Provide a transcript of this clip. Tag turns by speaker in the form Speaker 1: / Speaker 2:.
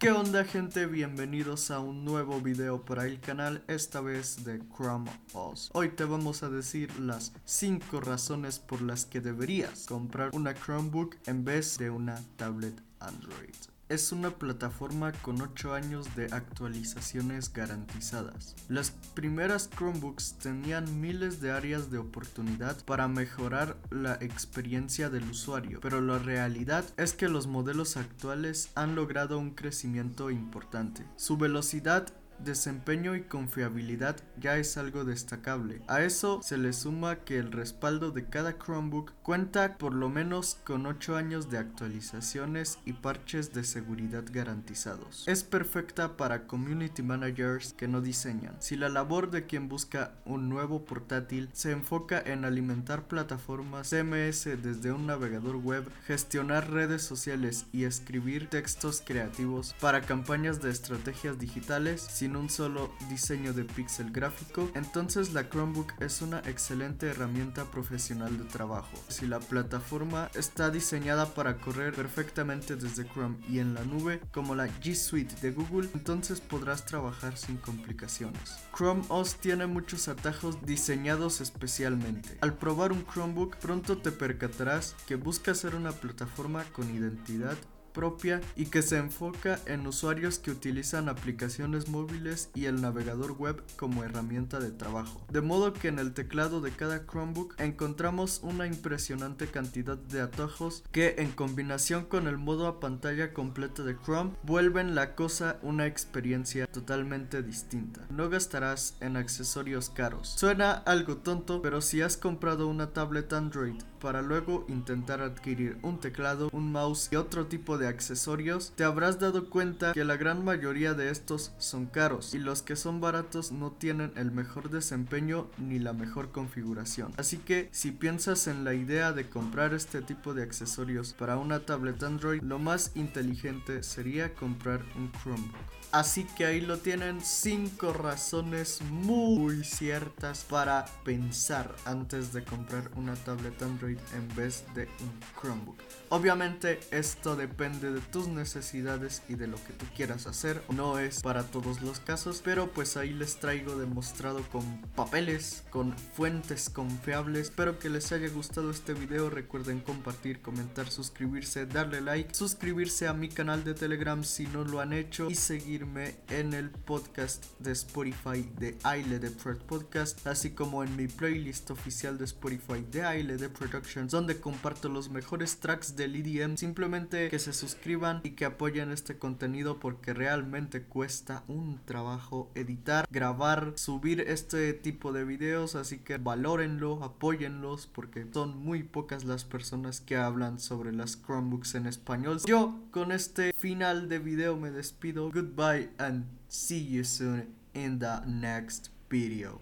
Speaker 1: ¿Qué onda gente? Bienvenidos a un nuevo video para el canal, esta vez de Chrome OS. Hoy te vamos a decir las 5 razones por las que deberías comprar una Chromebook en vez de una tablet Android es una plataforma con 8 años de actualizaciones garantizadas. Las primeras Chromebooks tenían miles de áreas de oportunidad para mejorar la experiencia del usuario, pero la realidad es que los modelos actuales han logrado un crecimiento importante. Su velocidad desempeño y confiabilidad ya es algo destacable. A eso se le suma que el respaldo de cada Chromebook cuenta por lo menos con 8 años de actualizaciones y parches de seguridad garantizados. Es perfecta para community managers que no diseñan. Si la labor de quien busca un nuevo portátil se enfoca en alimentar plataformas CMS desde un navegador web, gestionar redes sociales y escribir textos creativos para campañas de estrategias digitales, un solo diseño de pixel gráfico, entonces la Chromebook es una excelente herramienta profesional de trabajo. Si la plataforma está diseñada para correr perfectamente desde Chrome y en la nube, como la G Suite de Google, entonces podrás trabajar sin complicaciones. Chrome OS tiene muchos atajos diseñados especialmente. Al probar un Chromebook, pronto te percatarás que busca ser una plataforma con identidad propia y que se enfoca en usuarios que utilizan aplicaciones móviles y el navegador web como herramienta de trabajo. De modo que en el teclado de cada Chromebook encontramos una impresionante cantidad de atajos que en combinación con el modo a pantalla completa de Chrome vuelven la cosa una experiencia totalmente distinta. No gastarás en accesorios caros. Suena algo tonto, pero si has comprado una tablet Android para luego intentar adquirir un teclado, un mouse y otro tipo de accesorios, te habrás dado cuenta que la gran mayoría de estos son caros y los que son baratos no tienen el mejor desempeño ni la mejor configuración. Así que si piensas en la idea de comprar este tipo de accesorios para una tablet Android, lo más inteligente sería comprar un Chromebook. Así que ahí lo tienen 5 razones muy ciertas para pensar antes de comprar una tablet Android en vez de un Chromebook. Obviamente esto depende de tus necesidades y de lo que tú quieras hacer. No es para todos los casos, pero pues ahí les traigo demostrado con papeles, con fuentes confiables. Espero que les haya gustado este video. Recuerden compartir, comentar, suscribirse, darle like, suscribirse a mi canal de Telegram si no lo han hecho y seguirme en el podcast de Spotify de Aile de Podcast, así como en mi playlist oficial de Spotify de Aile de Productions, donde comparto los mejores tracks de del EDM, simplemente que se suscriban y que apoyen este contenido porque realmente cuesta un trabajo editar, grabar, subir este tipo de videos, así que valórenlo, apóyenlos porque son muy pocas las personas que hablan sobre las Chromebooks en español. Yo con este final de video me despido. Goodbye and see you soon in the next video.